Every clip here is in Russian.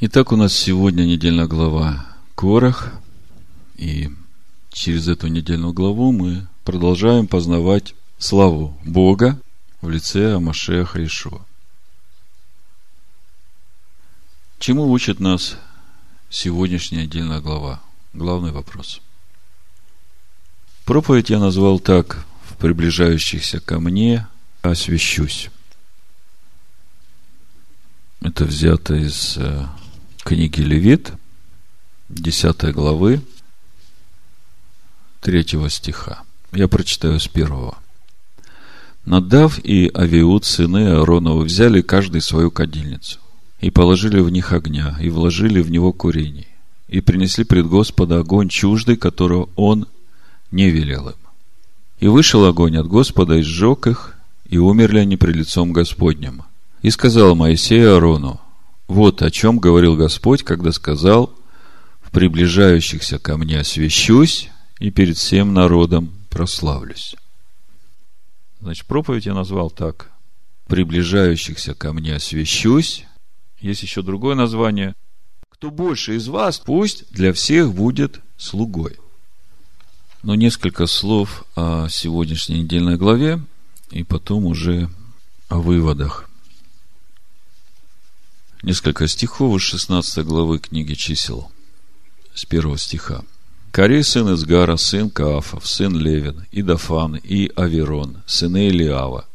Итак, у нас сегодня недельная глава Корах. И через эту недельную главу мы продолжаем познавать славу Бога в лице Амашеха Ишуа. Чему учит нас сегодняшняя недельная глава? Главный вопрос. Проповедь я назвал так «В приближающихся ко мне освящусь». Это взято из э, книги Левит, 10 главы, 3 стиха. Я прочитаю с первого. Надав и Авиуд, сыны Аароновы, взяли каждый свою кадильницу, и положили в них огня, и вложили в него курений, и принесли пред Господа огонь чуждый, которого он не велел им. И вышел огонь от Господа, и сжег их, и умерли они пред лицом Господним. И сказал Моисей Аарону, вот о чем говорил Господь, когда сказал, в приближающихся ко мне освящусь, и перед всем народом прославлюсь. Значит, проповедь я назвал так. Приближающихся ко мне освящусь. Есть еще другое название. Кто больше из вас, пусть для всех будет слугой. Но несколько слов о сегодняшней недельной главе, и потом уже о выводах. Несколько стихов из 16 главы книги чисел, с первого стиха. Корей сын Изгара, сын Каафов, сын Левин, и Дафан, и Аверон, сыны Илиава,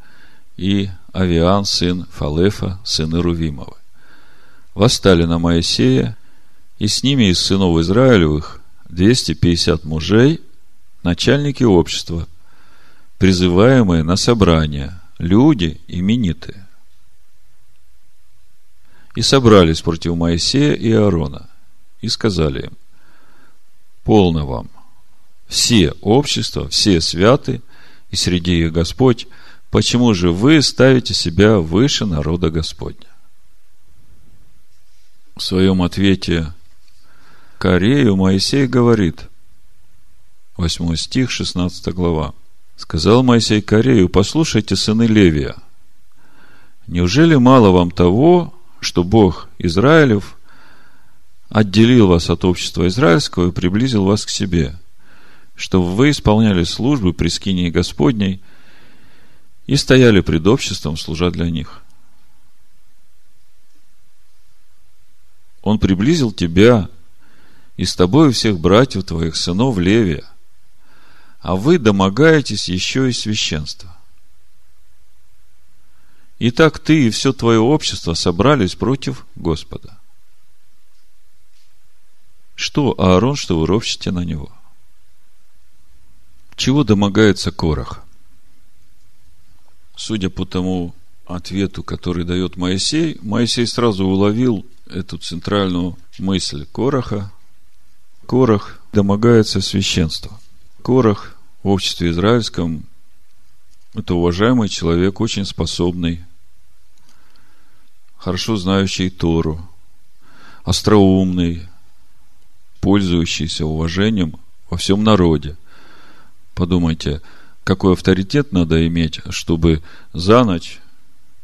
и Авиан, сын Фалефа, сыны Рувимовы. Восстали на Моисея, и с ними из сынов Израилевых 250 мужей, начальники общества, призываемые на собрание, люди именитые и собрались против Моисея и Аарона, и сказали им, полно вам, все общества, все святы, и среди их Господь, почему же вы ставите себя выше народа Господня? В своем ответе Корею Моисей говорит, 8 стих, 16 глава, сказал Моисей Корею, послушайте, сыны Левия, неужели мало вам того, что Бог Израилев отделил вас от общества израильского и приблизил вас к себе, чтобы вы исполняли службы при скинии Господней и стояли пред обществом, служа для них. Он приблизил тебя и с тобой всех братьев твоих, сынов Левия, а вы домогаетесь еще и священства. Итак, ты и все твое общество собрались против Господа. Что Аарон, что вы ропщите на него? Чего домогается Корах? Судя по тому ответу, который дает Моисей, Моисей сразу уловил эту центральную мысль Кораха. Корах домогается священства. Корах в обществе израильском это уважаемый человек, очень способный, хорошо знающий Тору, остроумный, пользующийся уважением во всем народе. Подумайте, какой авторитет надо иметь, чтобы за ночь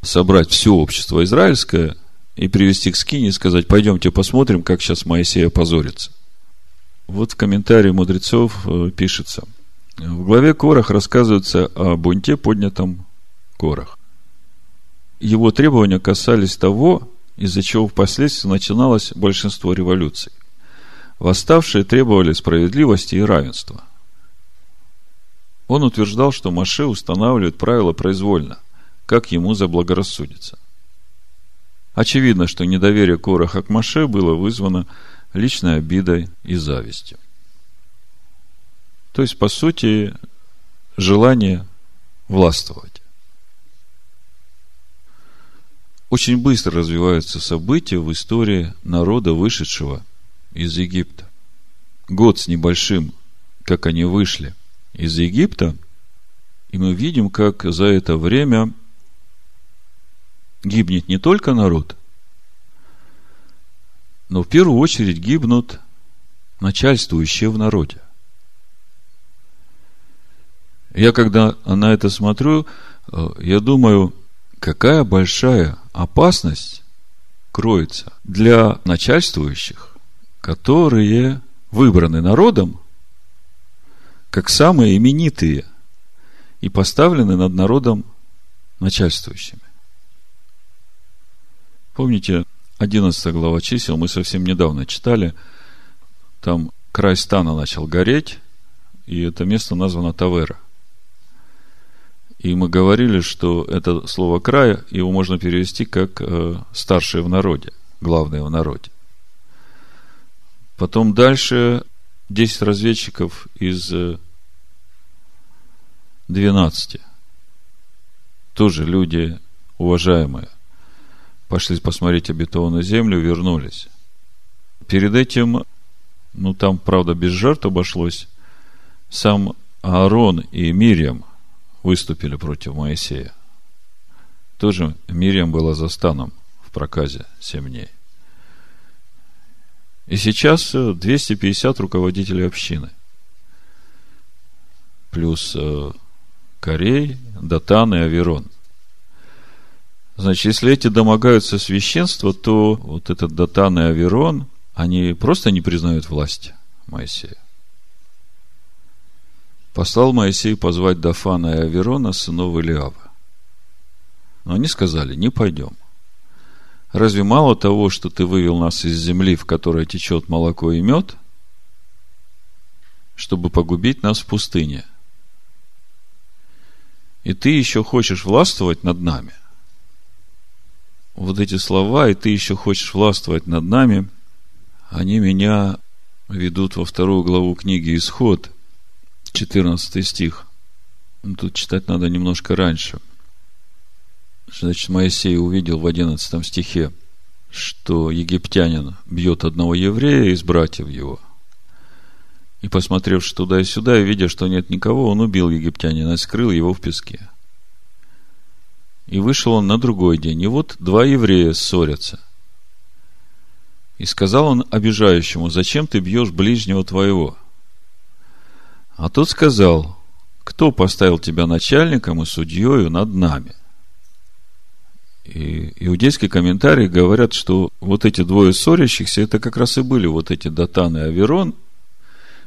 собрать все общество израильское и привести к скине и сказать, пойдемте посмотрим, как сейчас Моисей опозорится. Вот в комментарии мудрецов э, пишется – в главе Корах рассказывается о бунте, поднятом Корах. Его требования касались того, из-за чего впоследствии начиналось большинство революций. Восставшие требовали справедливости и равенства. Он утверждал, что Маше устанавливает правила произвольно, как ему заблагорассудится. Очевидно, что недоверие Кораха к Маше было вызвано личной обидой и завистью. То есть, по сути, желание властвовать. Очень быстро развиваются события в истории народа, вышедшего из Египта. Год с небольшим, как они вышли из Египта, и мы видим, как за это время гибнет не только народ, но в первую очередь гибнут начальствующие в народе. Я когда на это смотрю, э, я думаю, какая большая опасность кроется для начальствующих, которые выбраны народом как самые именитые и поставлены над народом начальствующими. Помните, 11 глава чисел мы совсем недавно читали, там край стана начал гореть, и это место названо Тавера. И мы говорили, что это слово края, его можно перевести как э, старшие в народе, главные в народе. Потом дальше 10 разведчиков из 12. Э, Тоже люди уважаемые. Пошли посмотреть обетованную землю, вернулись. Перед этим, ну там, правда, без жертв обошлось, сам Аарон и Мириам выступили против Моисея. Тоже Мириам была за станом в проказе 7 дней. И сейчас 250 э, руководителей общины. Плюс э, Корей, Датан и Аверон. Значит, если эти домогаются священства, то вот этот Датан и Аверон, они просто не признают власть Моисея. Послал Моисей позвать Дафана и Аверона, сынов Илиава. Но они сказали, не пойдем. Разве мало того, что ты вывел нас из земли, в которой течет молоко и мед, чтобы погубить нас в пустыне? И ты еще хочешь властвовать над нами? Вот эти слова, и ты еще хочешь властвовать над нами, они меня ведут во вторую главу книги Исход, 14 стих. Ну, тут читать надо немножко раньше – Значит, Моисей увидел в 11 стихе, что египтянин бьет одного еврея из братьев его. И посмотрев туда и сюда, и видя, что нет никого, он убил египтянина и скрыл его в песке. И вышел он на другой день, и вот два еврея ссорятся. И сказал он обижающему, зачем ты бьешь ближнего твоего? А тот сказал, кто поставил тебя начальником и судьею над нами? И иудейские комментарии говорят, что вот эти двое ссорящихся, это как раз и были вот эти Датан и Аверон.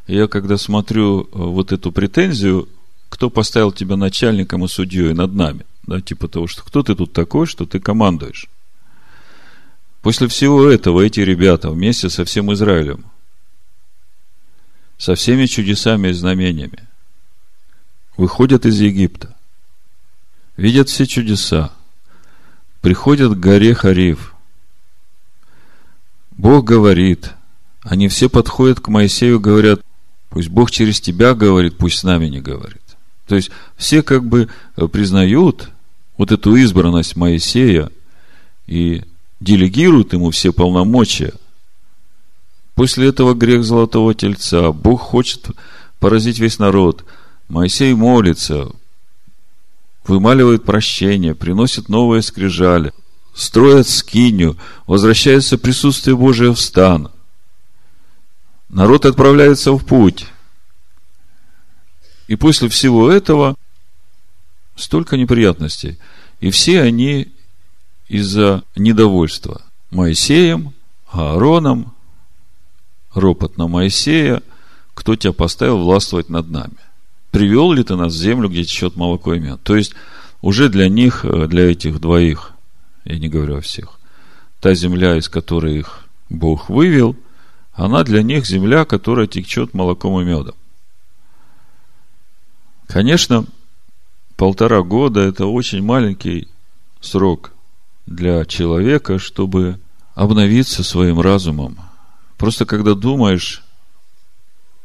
Я когда смотрю э, вот эту претензию, кто поставил тебя начальником и судьей над нами, да, типа того, что кто ты тут такой, что ты командуешь. После всего этого эти ребята вместе со всем Израилем, со всеми чудесами и знамениями, выходят из Египта, видят все чудеса, приходят к горе Хариф. Бог говорит, они все подходят к Моисею, говорят, пусть Бог через тебя говорит, пусть с нами не говорит. То есть все как бы э, признают вот эту избранность Моисея и делегируют ему все полномочия. После этого грех золотого тельца. Бог хочет поразить весь народ. Моисей молится, вымаливает прощение, приносит новые скрижали, строят скиню, возвращается присутствие Божие в стан. Народ отправляется в путь. И после всего этого столько неприятностей. И все они из-за недовольства Моисеем, Аароном, ропот на Моисея, кто тебя поставил властвовать над нами привел ли ты нас в землю, где течет молоко и мед. То есть, уже для них, э, для этих двоих, я не говорю о всех, та земля, из которой их Бог вывел, она для них земля, которая течет молоком и медом. Конечно, полтора года – это очень маленький срок для человека, чтобы обновиться своим разумом. Просто когда думаешь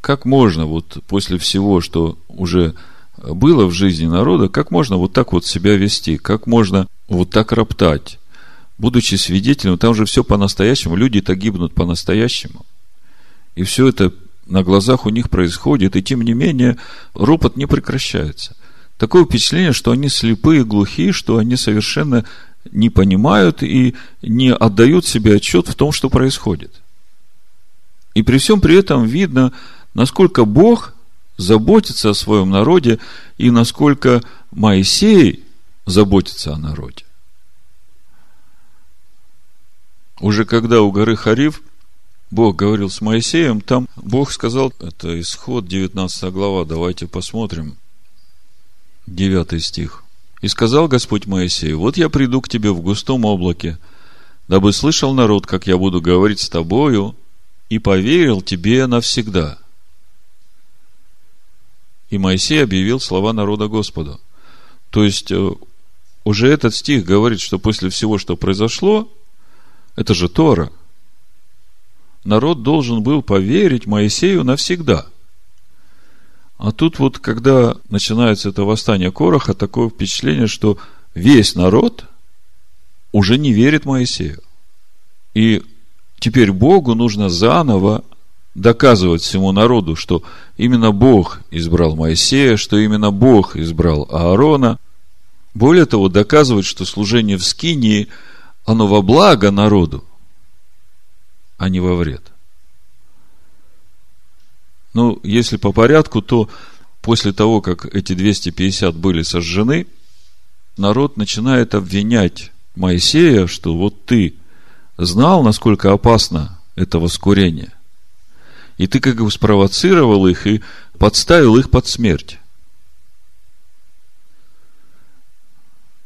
как можно вот после всего, что уже было в жизни народа, как можно вот так вот себя вести, как можно вот так роптать, будучи свидетелем, там же все по-настоящему, люди-то гибнут по-настоящему. И все это на глазах у них происходит, и тем не менее ропот не прекращается. Такое впечатление, что они слепые, глухие, что они совершенно не понимают и не отдают себе отчет в том, что происходит. И при всем при этом видно, насколько Бог заботится о своем народе и насколько Моисей заботится о народе. уже когда у горы Хариф Бог говорил с Моисеем, там Бог сказал, это исход 19 глава, давайте посмотрим, 9 стих. «И сказал Господь Моисею, вот я приду к тебе в густом облаке, дабы слышал народ, как я буду говорить с тобою, и поверил тебе навсегда». И Моисей объявил слова народа Господу. То есть, э, уже этот стих говорит, что после всего, что произошло, это же Тора. Народ должен был поверить Моисею навсегда. А тут вот, когда начинается это восстание Короха, такое впечатление, что весь народ уже не верит Моисею. И теперь Богу нужно заново доказывать всему народу, что именно Бог избрал Моисея, что именно Бог избрал Аарона. Более того, доказывать, что служение в Скинии – оно во благо народу, а не во вред. Ну, если по порядку, то после того, как эти 250 были сожжены, народ начинает обвинять Моисея, что вот ты знал, насколько опасно это воскурение. И ты как бы спровоцировал их и подставил их под смерть.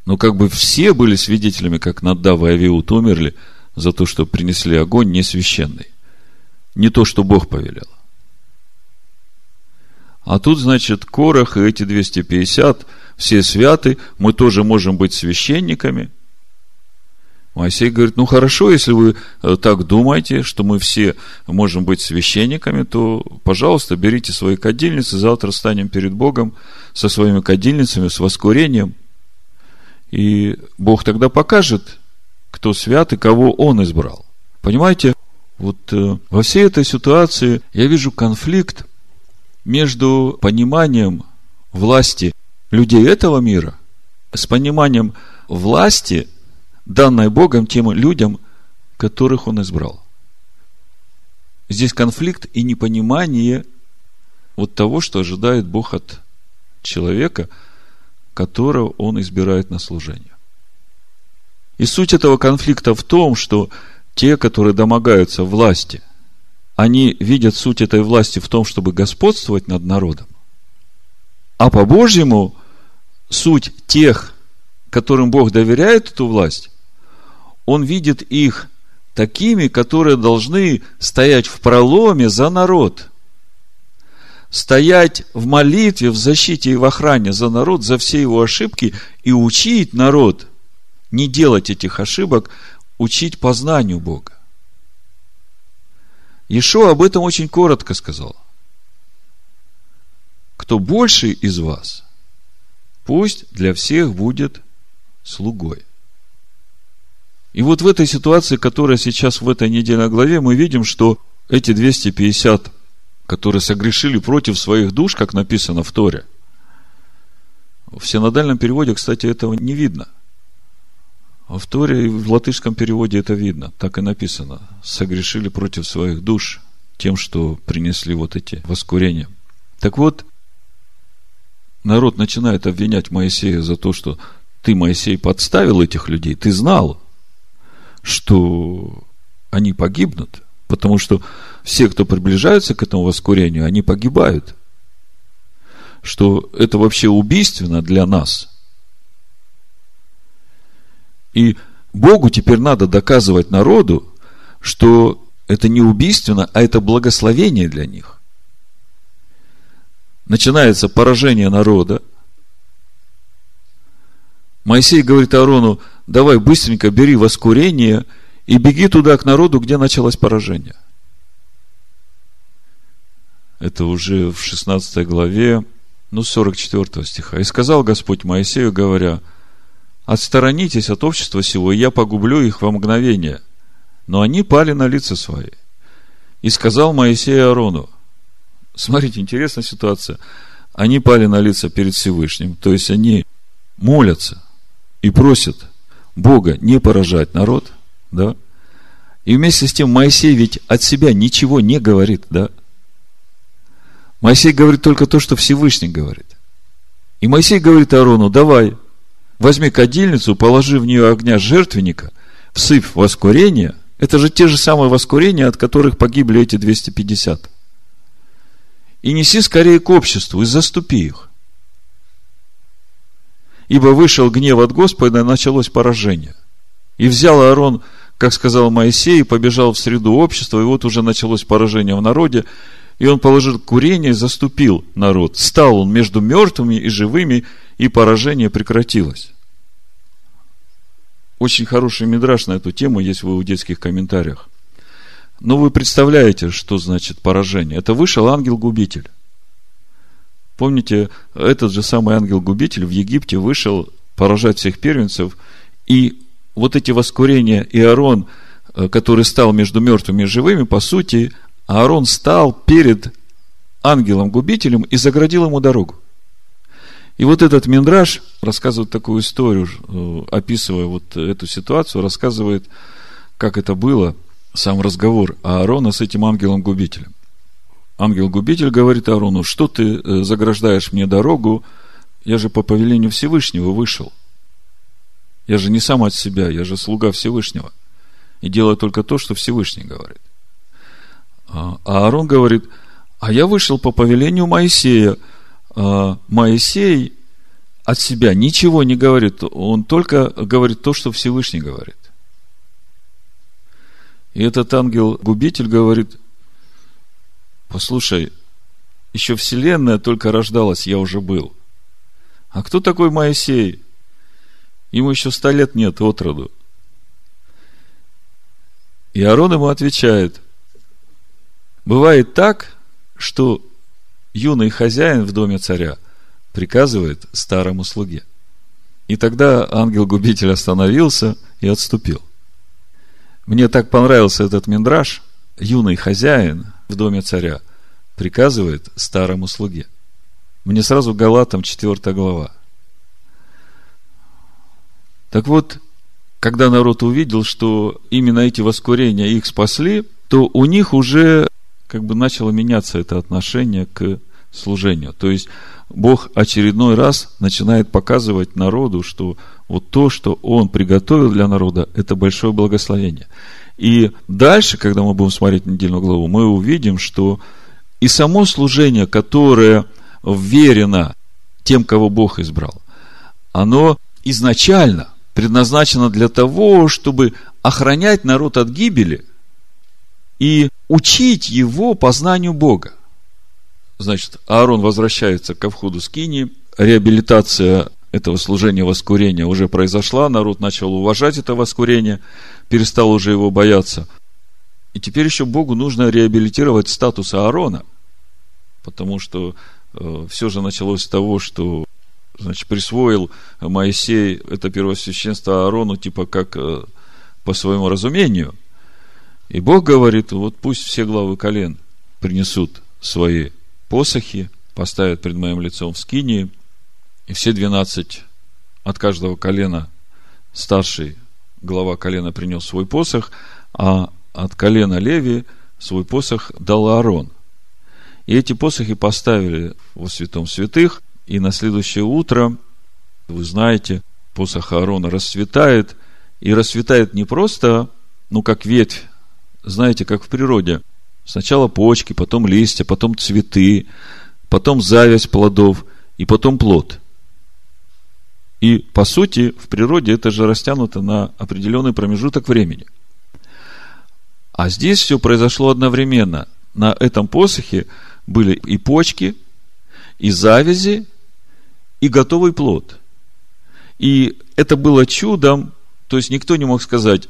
Но как бы все были свидетелями, как Наддав и Авиут умерли за то, что принесли огонь несвященный. Не то, что Бог повелел. А тут, значит, Корах и эти 250, все святы, мы тоже можем быть священниками. Моисей говорит, ну хорошо, если вы э, так думаете, что мы все можем быть священниками, то, пожалуйста, берите свои кадильницы, завтра станем перед Богом со своими кадильницами, с воскурением. И Бог тогда покажет, кто свят и кого Он избрал. Понимаете, вот э, во всей этой ситуации я вижу конфликт между пониманием власти людей этого мира с пониманием власти, данной Богом тем людям, которых Он избрал. Здесь конфликт и непонимание вот того, что ожидает Бог от человека – которого он избирает на служение. И суть этого конфликта в том, что те, которые домогаются власти, они видят суть этой власти в том, чтобы господствовать над народом. А по-божьему суть тех, которым Бог доверяет эту власть, он видит их такими, которые должны стоять в проломе за народ – стоять в молитве, в защите и в охране за народ, за все его ошибки и учить народ не делать этих ошибок, учить познанию Бога. Ишо об этом очень коротко сказал. Кто больше из вас, пусть для всех будет слугой. И вот в этой ситуации, которая сейчас в этой недельной главе, мы видим, что эти 250 которые согрешили против своих душ, как написано в Торе. В синодальном переводе, кстати, этого не видно. А в Торе и в латышском переводе это видно. Так и написано. Согрешили против своих душ тем, что принесли вот эти воскурения. Так вот, народ начинает обвинять Моисея за то, что ты, Моисей, подставил этих людей. Ты знал, что они погибнут, потому что все, кто приближаются к этому воскурению, они погибают. Что это вообще убийственно для нас. И Богу теперь надо доказывать народу, что это не убийственно, а это благословение для них. Начинается поражение народа. Моисей говорит Аарону, давай быстренько бери воскурение и беги туда к народу, где началось поражение – это уже в 16 главе, ну, 44 стиха. «И сказал Господь Моисею, говоря, «Отсторонитесь от общества сего, и я погублю их во мгновение». Но они пали на лица свои. И сказал Моисей Аарону, смотрите, интересная ситуация. Они пали на лица перед Всевышним, то есть они молятся и просят Бога не поражать народ, да? И вместе с тем Моисей ведь от себя ничего не говорит, да? Моисей говорит только то, что Всевышний говорит. И Моисей говорит Аарону, давай, возьми кадильницу, положи в нее огня жертвенника, всыпь воскурение, Это же те же самые воскурения, от которых погибли эти 250. И неси скорее к обществу и заступи их. Ибо вышел гнев от Господа, и началось поражение. И взял Аарон, как сказал Моисей, и побежал в среду общества, и вот уже началось поражение в народе, и он положил курение и заступил народ. Стал он между мертвыми и живыми, и поражение прекратилось. Очень хороший мидраж на эту тему есть в иудейских комментариях. Но вы представляете, что значит поражение. Это вышел ангел-губитель. Помните, этот же самый ангел-губитель в Египте вышел поражать всех первенцев, и вот эти воскурения Иорон, э, который стал между мертвыми и живыми, по сути, Аарон стал перед ангелом-губителем и заградил ему дорогу. И вот этот Миндраж рассказывает такую историю, э, описывая вот эту ситуацию, рассказывает, как это было, сам разговор Аарона с этим ангелом-губителем. Ангел-губитель говорит Аарону, что ты э, заграждаешь мне дорогу, я же по повелению Всевышнего вышел. Я же не сам от себя, я же слуга Всевышнего. И делаю только то, что Всевышний говорит. А Аарон говорит, а я вышел по повелению Моисея – а, Моисей от себя ничего не говорит, он только говорит то, что Всевышний говорит. И этот ангел-губитель говорит, послушай, еще Вселенная только рождалась, я уже был. А кто такой Моисей? Ему еще ста лет нет от роду. И Аарон ему отвечает, бывает так, что юный хозяин в доме царя приказывает старому слуге. И тогда ангел-губитель остановился и отступил. Мне так понравился этот миндраж. Юный хозяин в доме царя приказывает старому слуге. Мне сразу Галатам 4 глава. Так вот, когда народ увидел, что именно эти воскурения их спасли, то у них уже как бы начало меняться это отношение к служению. То есть Бог очередной раз начинает показывать народу, что вот то, что Он приготовил для народа, это большое благословение. И дальше, когда мы будем смотреть недельную главу, мы увидим, что и само служение, которое верено тем, кого Бог избрал, оно изначально предназначено для того, чтобы охранять народ от гибели – и учить его познанию Бога. Значит, Аарон возвращается ко входу скини, реабилитация этого служения воскурения уже произошла, народ начал уважать это воскурение, перестал уже его бояться. И теперь еще Богу нужно реабилитировать статус Аарона, потому что э, все же началось с того, что значит, присвоил Моисей это первосвященство Аарону, типа как э, по своему разумению. И Бог говорит, вот пусть все главы колен принесут свои посохи, поставят пред моим лицом в скинии, и все двенадцать от каждого колена старший глава колена принес свой посох, а от колена Леви свой посох дал Аарон. И эти посохи поставили во святом святых, и на следующее утро, вы знаете, посох Аарона расцветает, и расцветает не просто, ну, как ветвь знаете, как в природе. Сначала почки, потом листья, потом цветы, потом зависть плодов и потом плод. И, по сути, в природе это же растянуто на определенный промежуток времени. А здесь все произошло одновременно. На этом посохе были и почки, и завязи, и готовый плод. И это было чудом, то есть никто не мог сказать,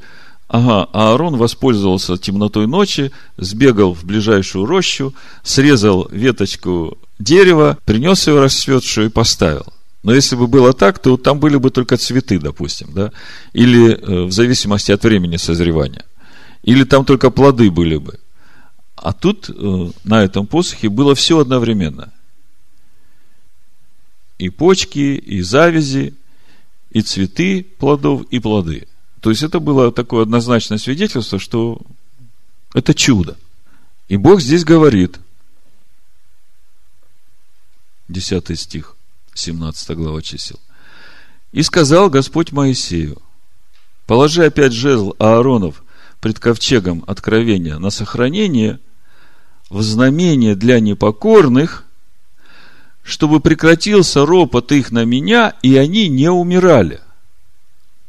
Ага, а Аарон воспользовался темнотой ночи, сбегал в ближайшую рощу, срезал веточку дерева, принес ее расцветшую и поставил. Но если бы было так, то там были бы только цветы, допустим, да, или э, в зависимости от времени созревания. Или там только плоды были бы. А тут э, на этом посохе было все одновременно. И почки, и завязи, и цветы плодов, и плоды – то есть это было такое однозначное свидетельство, что это чудо. И Бог здесь говорит, 10 стих, 17 глава чисел. И сказал Господь Моисею, положи опять жезл Ааронов пред ковчегом откровения на сохранение в знамение для непокорных, чтобы прекратился ропот их на меня, и они не умирали.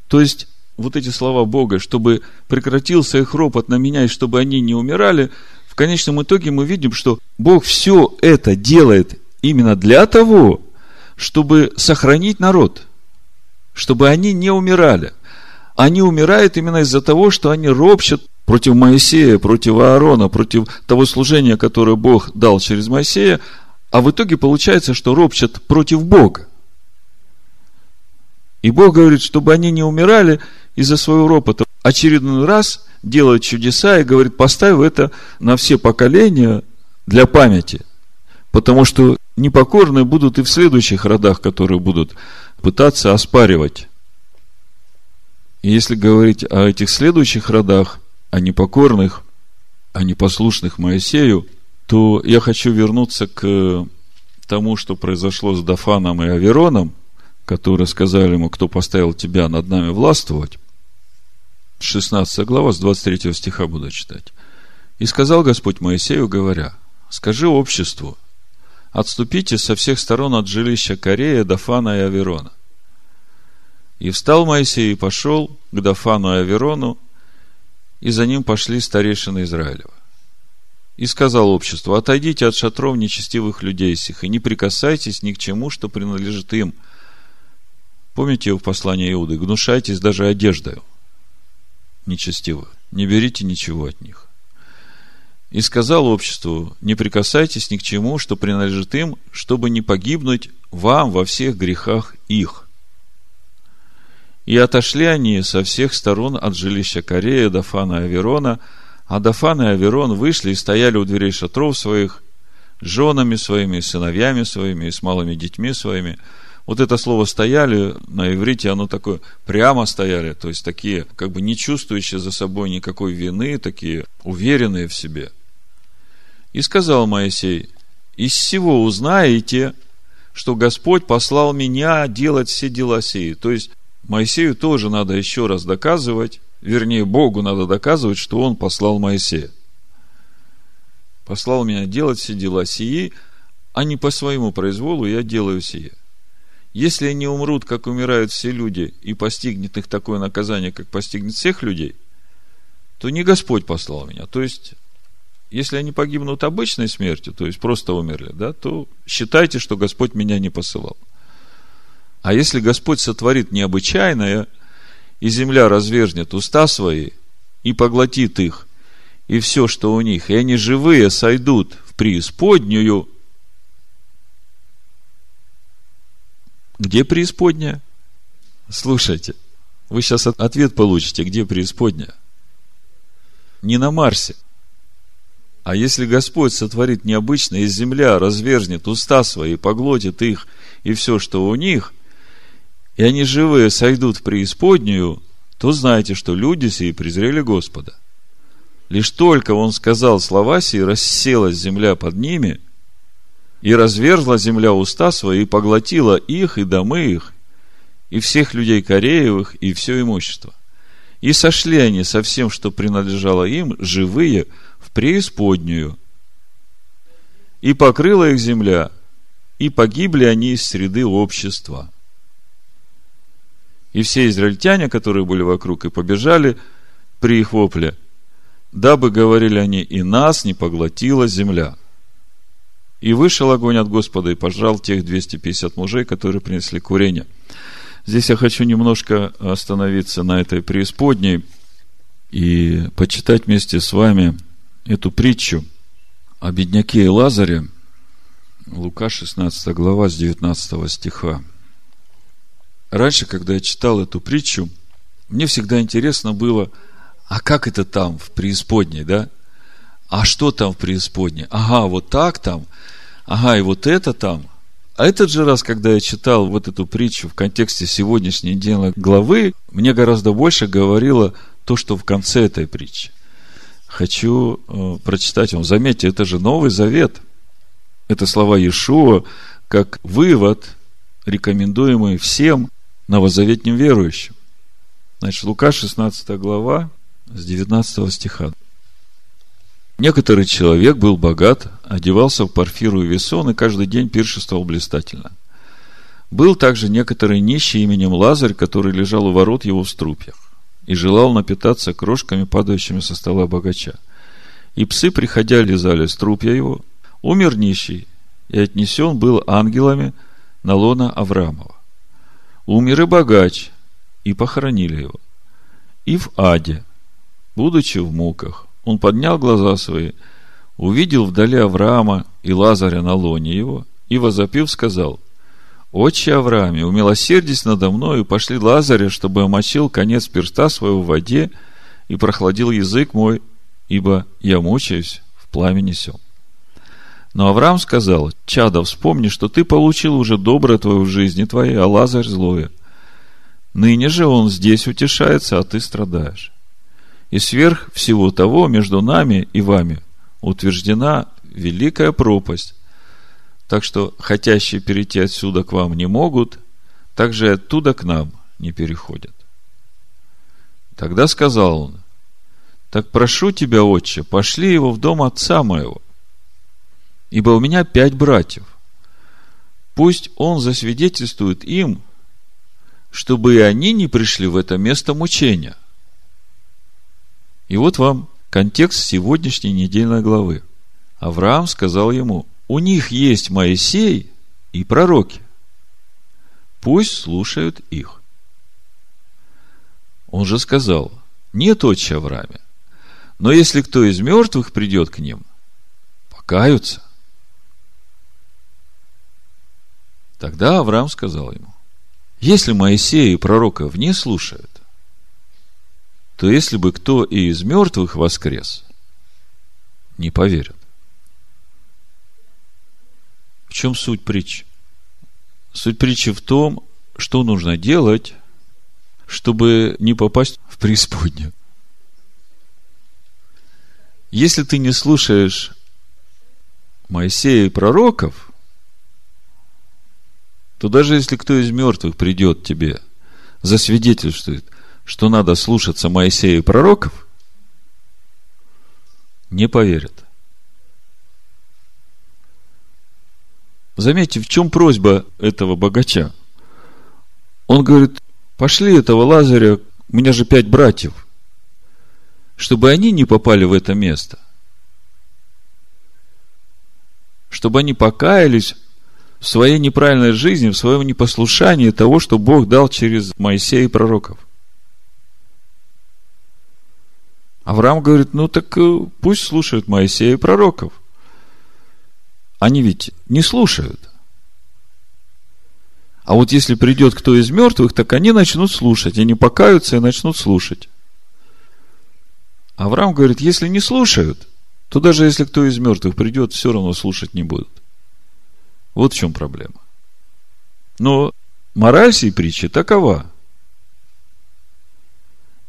То есть, вот эти слова Бога, чтобы прекратился их ропот на меня, и чтобы они не умирали, в конечном итоге мы видим, что Бог все это делает именно для того, чтобы сохранить народ, чтобы они не умирали. Они умирают именно из-за того, что они ропщат против Моисея, против Аарона, против того служения, которое Бог дал через Моисея, а в итоге получается, что ропщат против Бога. И Бог говорит, чтобы они не умирали из-за своего ропота. Очередной раз делает чудеса и говорит, поставь это на все поколения для памяти. Потому что непокорные будут и в следующих родах, которые будут пытаться оспаривать. Если говорить о этих следующих родах, о непокорных, о непослушных Моисею, то я хочу вернуться к тому, что произошло с Дафаном и Авероном, которые сказали ему, кто поставил тебя над нами властвовать. 16 глава, с 23 стиха буду читать. «И сказал Господь Моисею, говоря, скажи обществу, отступите со всех сторон от жилища Корея, Дафана и Аверона. И встал Моисей и пошел к Дафану и Аверону, и за ним пошли старейшины Израилева. И сказал обществу, отойдите от шатров нечестивых людей сих, и не прикасайтесь ни к чему, что принадлежит им. Помните в послании Иуды, гнушайтесь даже одеждою нечестивых, не берите ничего от них. И сказал обществу, не прикасайтесь ни к чему, что принадлежит им, чтобы не погибнуть вам во всех грехах их. И отошли они со всех сторон от жилища Корея, Дафана и Аверона, а Дафан и Аверон вышли и стояли у дверей шатров своих, с женами своими, с сыновьями своими, и с малыми детьми своими – вот это слово «стояли» на иврите, оно такое прямо стояли, то есть такие, как бы не чувствующие за собой никакой вины, такие уверенные в себе. И сказал Моисей, из всего узнаете, что Господь послал меня делать все дела сии. То есть, Моисею тоже надо еще раз доказывать, вернее, Богу надо доказывать, что Он послал Моисея. Послал меня делать все дела сии, а не по своему произволу я делаю сие. Если они умрут, как умирают все люди, и постигнет их такое наказание, как постигнет всех людей, то не Господь послал меня. То есть, если они погибнут обычной смертью, то есть просто умерли, да, то считайте, что Господь меня не посылал. А если Господь сотворит необычайное, и земля разверзнет уста свои и поглотит их, и все, что у них, и они живые сойдут в преисподнюю, Где преисподняя? Слушайте, вы сейчас ответ получите, где преисподняя. Не на Марсе. А если Господь сотворит необычно, и земля разверзнет уста свои, поглотит их и все, что у них, и они живые сойдут в преисподнюю, то знайте, что люди сии презрели Господа. Лишь только Он сказал слова сии, расселась земля под ними – и разверзла земля уста свои, и поглотила их, и домы их, и всех людей Кореевых, и все имущество. И сошли они со всем, что принадлежало им, живые, преисподнюю. И покрыла их земля, и погибли они из среды общества. И все израильтяне, которые были вокруг, и побежали при их вопле, дабы, говорили они, и нас не поглотила земля. И вышел огонь от Господа и пожрал тех 250 мужей, которые принесли курение. Здесь я хочу немножко остановиться на этой преисподней и почитать вместе с вами эту притчу о бедняке и Лазаре, Лука 16 глава с 19 стиха. Раньше, когда я читал эту притчу, мне всегда интересно было, а как это там, в преисподней, да? А что там в преисподней? Ага, вот так там – ага, и вот это там. А этот же раз, когда я читал вот эту притчу в контексте сегодняшней недельной главы, мне гораздо больше говорило то, что в конце этой притчи. Хочу э, прочитать вам. Заметьте, это же Новый Завет. Это слова Иешуа, как вывод, рекомендуемый всем новозаветним верующим. Значит, Лука 16 глава, с 19 стиха. Некоторый человек был богат, одевался в парфиру и весон и каждый день пиршествовал блистательно. Был также некоторый нищий именем Лазарь, который лежал у ворот его в струпьях и желал напитаться крошками, падающими со стола богача. И псы, приходя, лизали струпья его. Умер нищий, и отнесен был ангелами на лона Авраамова. Умер и богач, и похоронили его. И в аде, будучи в муках, он поднял глаза свои, увидел вдали Авраама и Лазаря на лоне его, и, возопив, сказал, «Отче Аврааме, умилосердись надо мною, пошли Лазаря, чтобы омочил конец перста своего в воде и прохладил язык мой, ибо я мучаюсь в пламени сем». Но Авраам сказал, «Чадо, вспомни, что ты получил уже доброе твое в жизни твоей, а Лазарь злое. Ныне же он здесь утешается, а ты страдаешь. И сверх всего того между нами и вами утверждена великая пропасть. Так что хотящие перейти отсюда к вам не могут, так же оттуда к нам не переходят. Тогда сказал он, так прошу тебя, отче, пошли его в дом отца моего, ибо у меня пять братьев. Пусть он засвидетельствует им, чтобы и они не пришли в это место мучения. И вот вам контекст сегодняшней недельной главы. Авраам сказал ему, у них есть Моисей и пророки. Пусть слушают их. Он же сказал, нет отче Аврааме, но если кто из мертвых придет к ним, покаются. Тогда Авраам сказал ему, если Моисея и пророков не слушают, то если бы кто и из мертвых воскрес, не поверят. В чем суть притчи? Суть притчи в том, что нужно делать, чтобы не попасть в преисподнюю. Если ты не слушаешь Моисея и пророков, то даже если кто из мертвых придет тебе, засвидетельствует, что надо слушаться Моисея и пророков, не поверят. Заметьте, в чем просьба этого богача? Он говорит, пошли этого Лазаря, у меня же пять братьев, чтобы они не попали в это место. Чтобы они покаялись в своей неправильной жизни, в своем непослушании того, что Бог дал через Моисея и пророков. Авраам говорит, ну так э, пусть слушают Моисея и пророков. Они ведь не слушают. А вот если придет кто из мертвых, так они начнут слушать. Они покаются и начнут слушать. Авраам говорит, если не слушают, то даже если кто из мертвых придет, все равно слушать не будут. Вот в чем проблема. Но мораль сей притчи такова.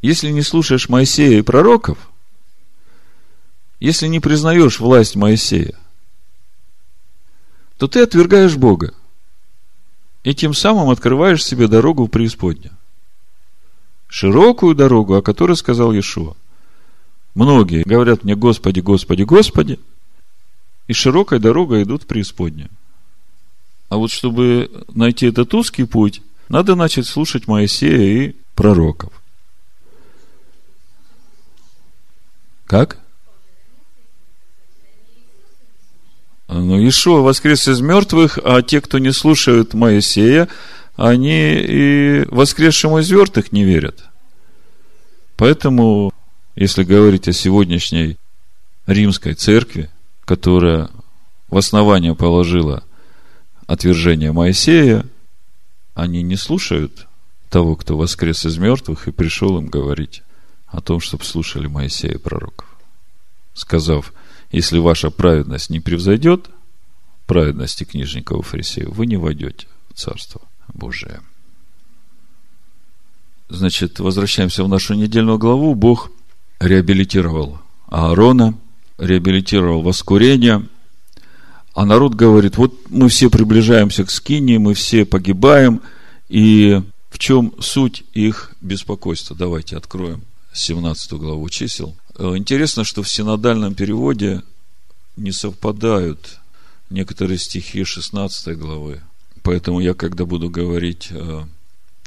Если не слушаешь Моисея и пророков, если не признаешь власть Моисея, то ты отвергаешь Бога. И тем самым открываешь себе дорогу в преисподнюю. Широкую дорогу, о которой сказал Иешуа. Многие говорят мне, Господи, Господи, Господи, и широкой дорогой идут в преисподнюю. А вот чтобы найти этот узкий путь, надо начать слушать Моисея и пророков. Как? Ну, Ишуа воскрес из мертвых, а те, кто не слушают Моисея, они и воскресшему из мертвых не верят. Поэтому, если говорить о сегодняшней римской церкви, которая в основание положила – отвержения Моисея, они не слушают того, кто воскрес из мертвых и пришел им говорить о том, чтобы слушали Моисея и пророков. Сказав, если ваша праведность не превзойдет праведности книжников и фарисеев, вы не войдете в Царство Божие. Значит, возвращаемся в нашу недельную главу. Бог реабилитировал Аарона, реабилитировал воскурение – а народ говорит, вот мы все приближаемся к скине, мы все погибаем, и в чем суть их беспокойства? Давайте откроем 17 главу чисел. Э, интересно, что в синодальном переводе не совпадают некоторые стихи 16 главы. Поэтому я, когда буду говорить э,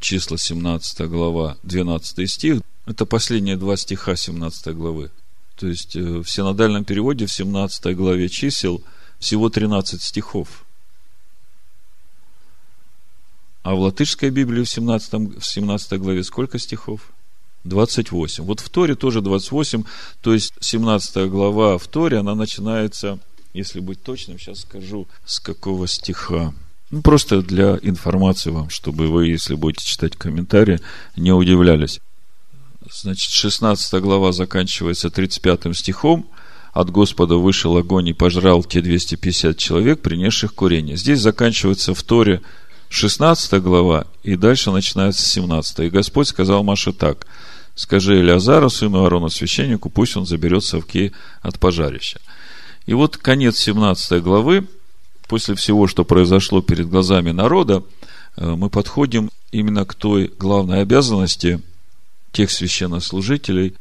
числа 17 глава, 12 стих, это последние два стиха 17 главы. То есть э, в синодальном переводе в 17 главе чисел всего 13 стихов. А в латышской Библии в 17, в 17 главе сколько стихов? 28. Вот в Торе тоже 28, то есть 17 глава в Торе, она начинается, если быть точным, сейчас скажу, с какого стиха. Ну, просто для информации вам, чтобы вы, если будете читать комментарии, не удивлялись. Значит, 16 глава заканчивается 35 стихом. От Господа вышел огонь и пожрал те 250 человек, принесших курение. Здесь заканчивается в Торе 16 глава, и дальше начинается 17. И Господь сказал Маше так – скажи Элиазару, сыну Аарона, священнику, пусть он заберет совки от пожарища. И вот конец 17 главы, после всего, что произошло перед глазами народа, э, мы подходим именно к той главной обязанности тех священнослужителей,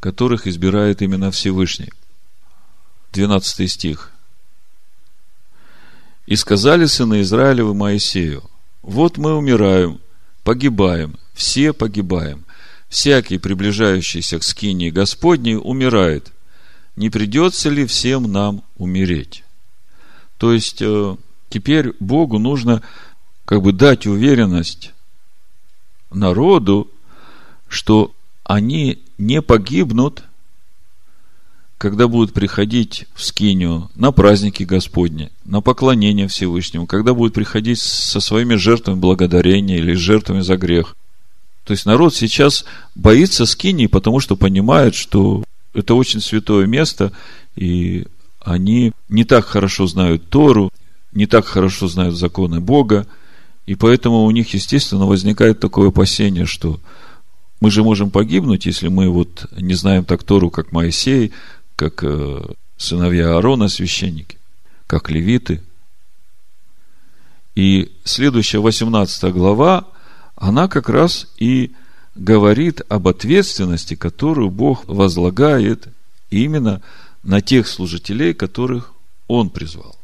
которых избирает именно Всевышний. 12 стих. «И сказали сыны Израилевы Моисею, вот мы умираем, погибаем, все погибаем всякий, приближающийся к скинии Господней, умирает. Не придется ли всем нам умереть? То есть, э, теперь Богу нужно как бы дать уверенность народу, что они не погибнут, когда будут приходить в Скинию на праздники Господни, на поклонение Всевышнему, когда будут приходить со своими жертвами благодарения или жертвами за грех. То есть народ сейчас боится скинии, потому что понимает, что это очень святое место, и они не так хорошо знают Тору, не так хорошо знают законы Бога, и поэтому у них, естественно, возникает такое опасение, что мы же можем погибнуть, если мы вот не знаем так Тору, как Моисей, как э, сыновья Аарона, священники, как левиты. И следующая 18 глава, она как раз и говорит об ответственности, которую Бог возлагает именно на тех служителей, которых Он призвал.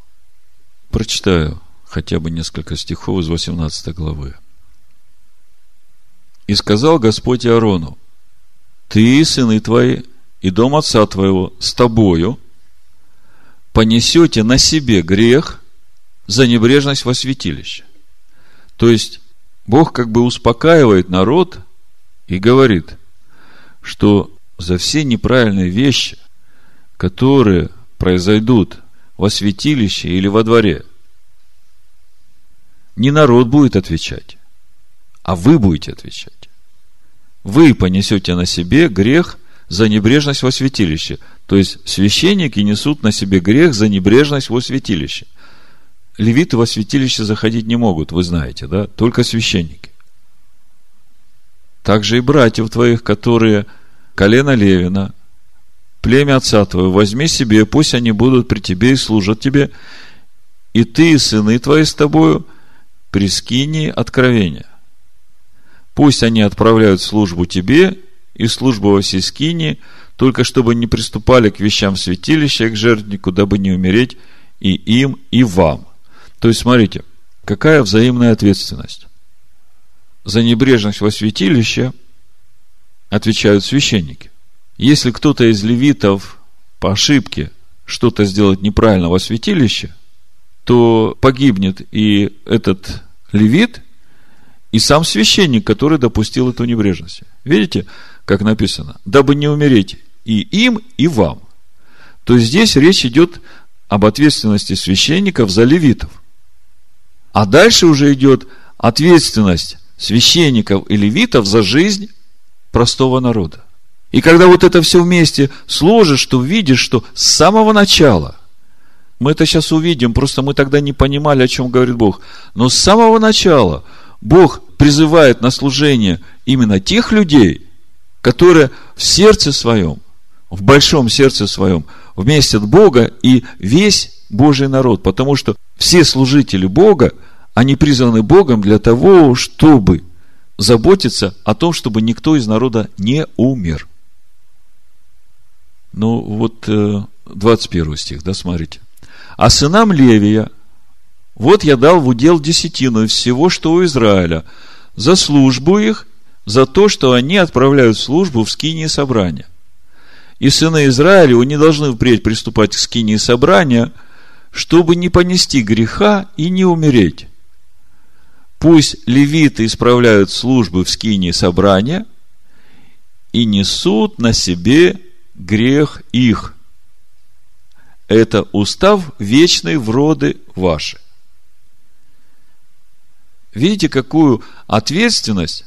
Прочитаю хотя бы несколько стихов из 18 главы. «И сказал Господь Аарону, ты, сыны твои, и дом отца твоего с тобою понесете на себе грех за небрежность во святилище». То есть, Бог как бы успокаивает народ и говорит, что за все неправильные вещи, которые произойдут во святилище или во дворе, не народ будет отвечать, а вы будете отвечать. Вы понесете на себе грех за небрежность во святилище. То есть священники несут на себе грех за небрежность во святилище – левиты во святилище заходить не могут, вы знаете, да? Только священники. Также и братьев твоих, которые колено Левина, племя отца твоего, возьми себе, пусть они будут при тебе и служат тебе, и ты и сыны твои с тобою при скинии откровения. Пусть они отправляют службу тебе и службу во всей скинии, только чтобы не приступали к вещам святилища, к жертвнику, дабы не умереть и им, и вам. То есть, смотрите, какая взаимная ответственность? За небрежность во святилище отвечают священники. Если кто-то из левитов по ошибке что-то сделать неправильно во святилище, то погибнет и этот левит, и сам священник, который допустил эту небрежность. Видите, как написано? Дабы не умереть и им, и вам. То есть здесь речь идет об ответственности священников за левитов. А дальше уже идет ответственность священников и левитов за жизнь простого народа. И когда вот это все вместе сложишь, то видишь, что с самого начала, мы это сейчас увидим, просто мы тогда не понимали, о чем говорит Бог, но с самого начала Бог призывает на служение именно тех людей, которые в сердце своем, в большом сердце своем, вместят Бога и весь Божий народ, потому что все служители Бога, они призваны Богом для того, чтобы заботиться о том, чтобы никто из народа не умер. Ну, вот 21 стих, да, смотрите. А сынам Левия, вот я дал в удел десятину всего, что у Израиля, за службу их, за то, что они отправляют службу в скинии собрания. И сыны Израилева не должны впредь приступать к скинии собрания, чтобы не понести греха и не умереть. Пусть левиты исправляют службы в скинии собрания и несут на себе грех их. Это устав вечный в роды ваши. Видите, какую ответственность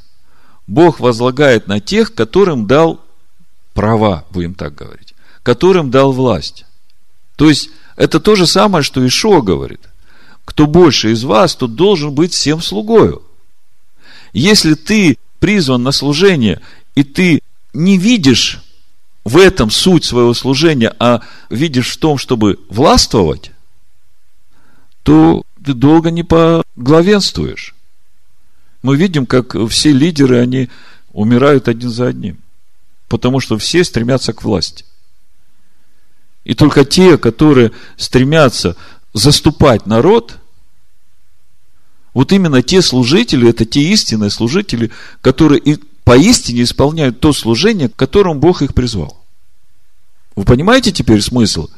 Бог возлагает на тех, которым дал права, будем так говорить, которым дал власть. То есть, это то же самое, что Ишо говорит. Кто больше из вас, тот должен быть всем слугою. Если ты призван на служение, и ты не видишь в этом суть своего служения, а видишь в том, чтобы властвовать, то ты долго не поглавенствуешь. Мы видим, как все лидеры, они умирают один за одним. Потому что все стремятся к власти. И только те, которые стремятся заступать народ, вот именно те служители, это те истинные служители, которые и поистине исполняют то служение, к которому Бог их призвал. Вы понимаете теперь смысл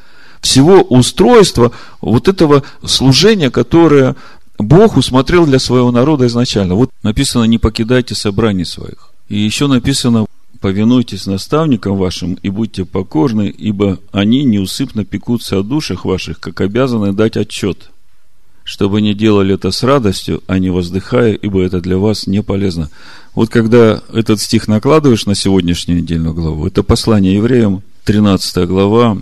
всего устройства вот этого служения, которое Бог усмотрел для своего народа изначально. Вот написано, не покидайте собраний своих. И еще написано, повинуйтесь наставникам вашим и будьте покорны, ибо они неусыпно пекутся о душах ваших, как обязаны дать отчет, чтобы не делали это с радостью, а не воздыхая, ибо это для вас не полезно. Вот когда этот стих накладываешь на сегодняшнюю недельную главу, это послание евреям, 13 глава,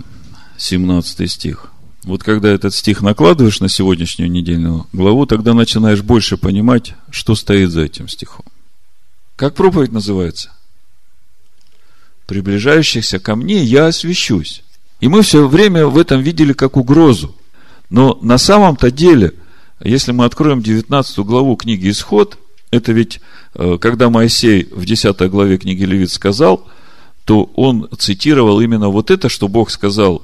17 стих. Вот когда этот стих накладываешь на сегодняшнюю недельную главу, тогда начинаешь больше понимать, что стоит за этим стихом. Как проповедь называется? Приближающихся ко мне я освящусь. И мы все время в этом видели как угрозу. Но на самом-то деле, если мы откроем 19 главу книги Исход, это ведь, э, когда Моисей в 10 главе книги Левит сказал – то он цитировал именно вот это, что Бог сказал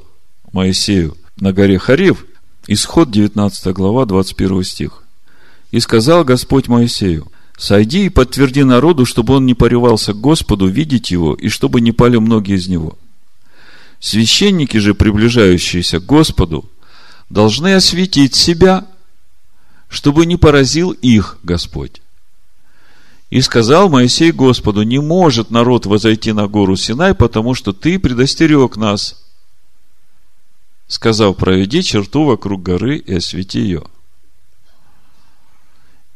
Моисею на горе Харив, исход 19 глава, 21 стих. «И сказал Господь Моисею, сойди и подтверди народу, чтобы он не порывался к Господу видеть его, и чтобы не пали многие из него. Священники же, приближающиеся к Господу, должны осветить себя, чтобы не поразил их Господь. И сказал Моисей Господу, не может народ возойти на гору Синай, потому что ты предостерег нас, сказав, проведи черту вокруг горы и освети ее.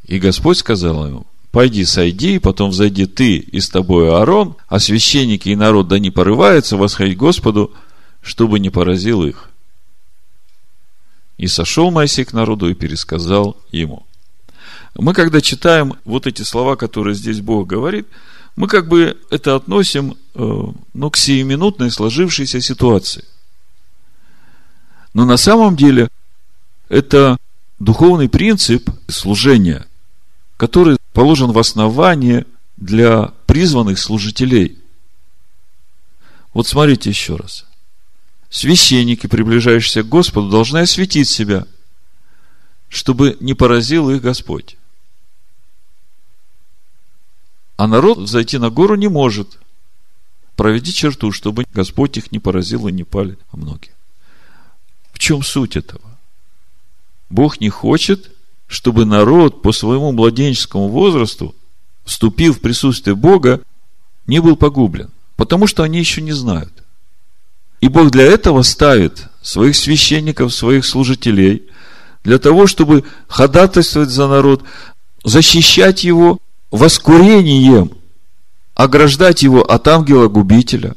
И Господь сказал ему, пойди, сойди, потом взойди ты и с тобой Аарон, а священники и народ да не порываются восходить Господу, чтобы не поразил их. И сошел Моисей к народу и пересказал ему – мы, когда читаем вот эти слова, которые здесь Бог говорит, мы как бы это относим э, ну, к сиюминутной сложившейся ситуации. Но на самом деле это духовный принцип служения, который положен в основание для призванных служителей. Вот смотрите еще раз. Священники, приближающиеся к Господу, должны осветить себя, чтобы не поразил их Господь. А народ зайти на гору не может. Проведи черту, чтобы Господь их не поразил и не пали многие. В чем суть этого? Бог не хочет, чтобы народ по своему младенческому возрасту, вступив в присутствие Бога, не был погублен. Потому что они еще не знают. И Бог для этого ставит своих священников, своих служителей, для того, чтобы ходатайствовать за народ, защищать его воскурением ограждать его от ангела-губителя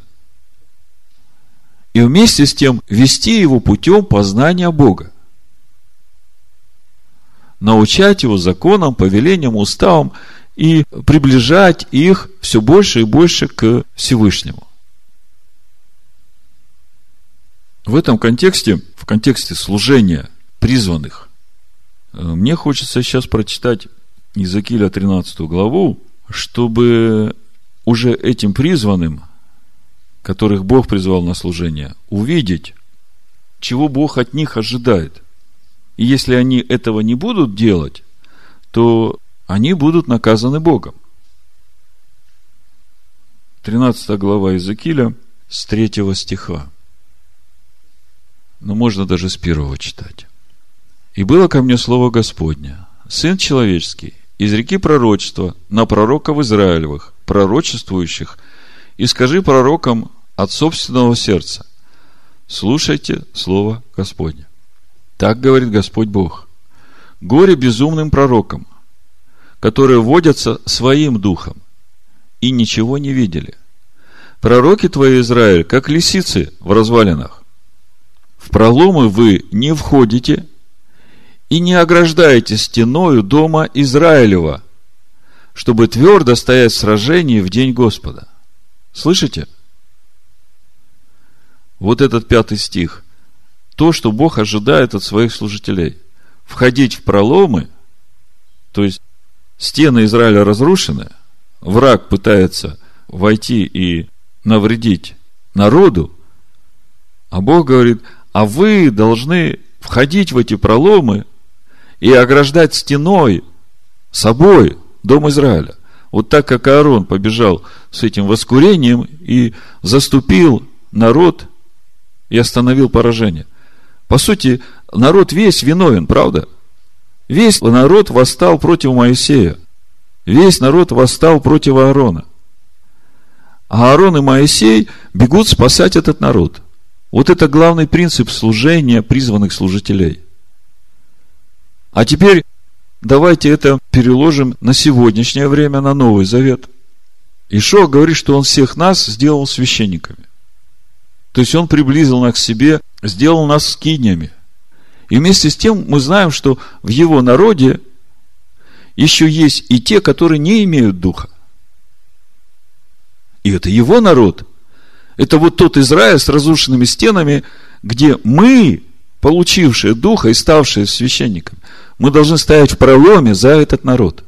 и вместе с тем вести его путем познания Бога. Научать его законам, повелениям, уставам и приближать их все больше и больше к Всевышнему. В этом контексте, в контексте служения призванных, э, мне хочется сейчас прочитать Иезекииля 13 главу, чтобы уже этим призванным, которых Бог призвал на служение, увидеть, чего Бог от них ожидает. И если они этого не будут делать, то они будут наказаны Богом. 13 глава Иезекииля с 3 стиха. Но можно даже с первого читать. «И было ко мне слово Господне, Сын человеческий, из реки пророчества на пророков Израилевых, пророчествующих, и скажи пророкам от собственного сердца, слушайте слово Господне. Так говорит Господь Бог. Горе безумным пророкам, которые водятся своим духом и ничего не видели. Пророки твои, Израиль, как лисицы в развалинах. В проломы вы не входите и не ограждаете стеною дома Израилева, чтобы твердо стоять в сражении в день Господа. Слышите? Вот этот пятый стих. То, что Бог ожидает от своих служителей. Входить в проломы, то есть стены Израиля разрушены, враг пытается войти и навредить народу, а Бог говорит, а вы должны входить в эти проломы и ограждать стеной собой дом Израиля. Вот так, как Аарон побежал с этим воскурением и заступил народ и остановил поражение. По сути, народ весь виновен, правда? Весь народ восстал против Моисея. Весь народ восстал против Аарона. А Аарон и Моисей бегут спасать этот народ. Вот это главный принцип служения призванных служителей. А теперь давайте это переложим на сегодняшнее время, на Новый Завет. Ишо говорит, что он всех нас сделал священниками. То есть он приблизил нас к себе, сделал нас скиниями. И вместе с тем мы знаем, что в его народе еще есть и те, которые не имеют духа. И это его народ. Это вот тот Израиль с разрушенными стенами, где мы, получившие духа и ставшие священниками, мы должны стоять в проломе за этот народ.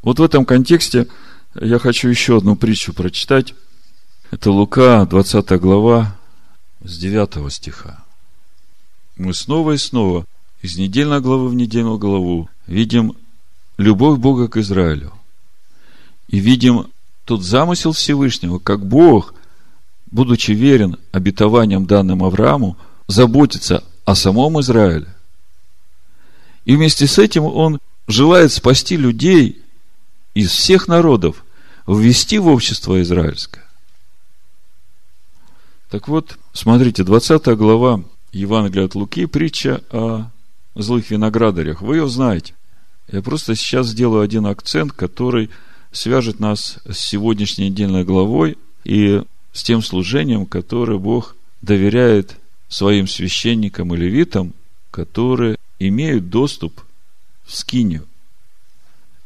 Вот в этом контексте я хочу еще одну притчу прочитать. Это Лука, 20 глава, с 9 стиха. Мы снова и снова, из недельной главы в недельную главу, видим любовь Бога к Израилю. И видим тот замысел Всевышнего, как Бог, будучи верен обетованиям данным Аврааму, заботится о самом Израиле. И вместе с этим он желает спасти людей из всех народов, ввести в общество израильское. Так вот, смотрите, 20 глава Евангелия от Луки, притча о злых виноградарях. Вы ее знаете. Я просто сейчас сделаю один акцент, который свяжет нас с сегодняшней недельной главой и с тем служением, которое Бог доверяет своим священникам и левитам, которые имеют доступ в скинию.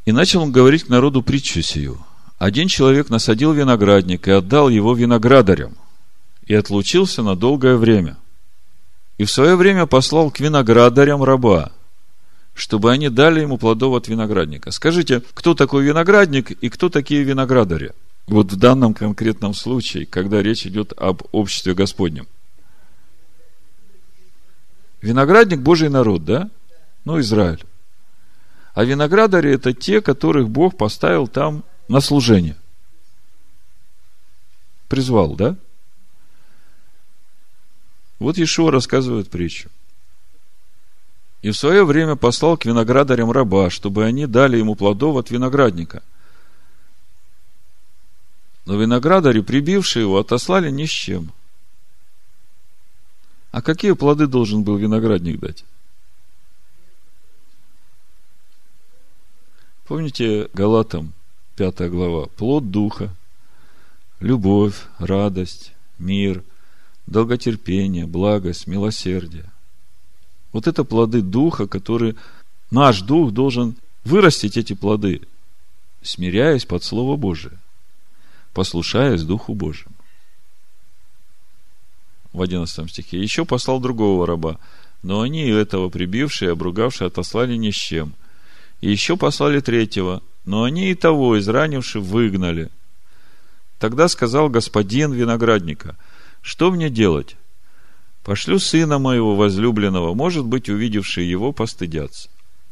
И начал он говорить к народу притчу сию. Один человек насадил виноградник и отдал его виноградарям, и отлучился на долгое время. И в свое время послал к виноградарям раба, чтобы они дали ему плодов от виноградника. Скажите, кто такой виноградник и кто такие виноградари? Вот в данном конкретном случае, когда речь идет об обществе Господнем. Виноградник – Божий народ, да? Ну, Израиль. А виноградари – это те, которых Бог поставил там на служение. Призвал, да? Вот Ишуа рассказывает притчу. И в свое время послал к виноградарям раба, чтобы они дали ему плодов от виноградника. Но виноградари, прибившие его, отослали ни с чем – а какие плоды должен был виноградник дать? Помните Галатам, 5 глава? Плод духа, любовь, радость, мир, долготерпение, благость, милосердие. Вот это плоды духа, которые наш дух должен вырастить эти плоды, смиряясь под Слово Божие, послушаясь Духу Божьему в 11 стихе. Еще послал другого раба, но они этого прибившие, обругавшие, отослали ни с чем. И еще послали третьего, но они и того, изранивши, выгнали. Тогда сказал господин виноградника, что мне делать? Пошлю сына моего возлюбленного, может быть, увидевшие его, постыдятся.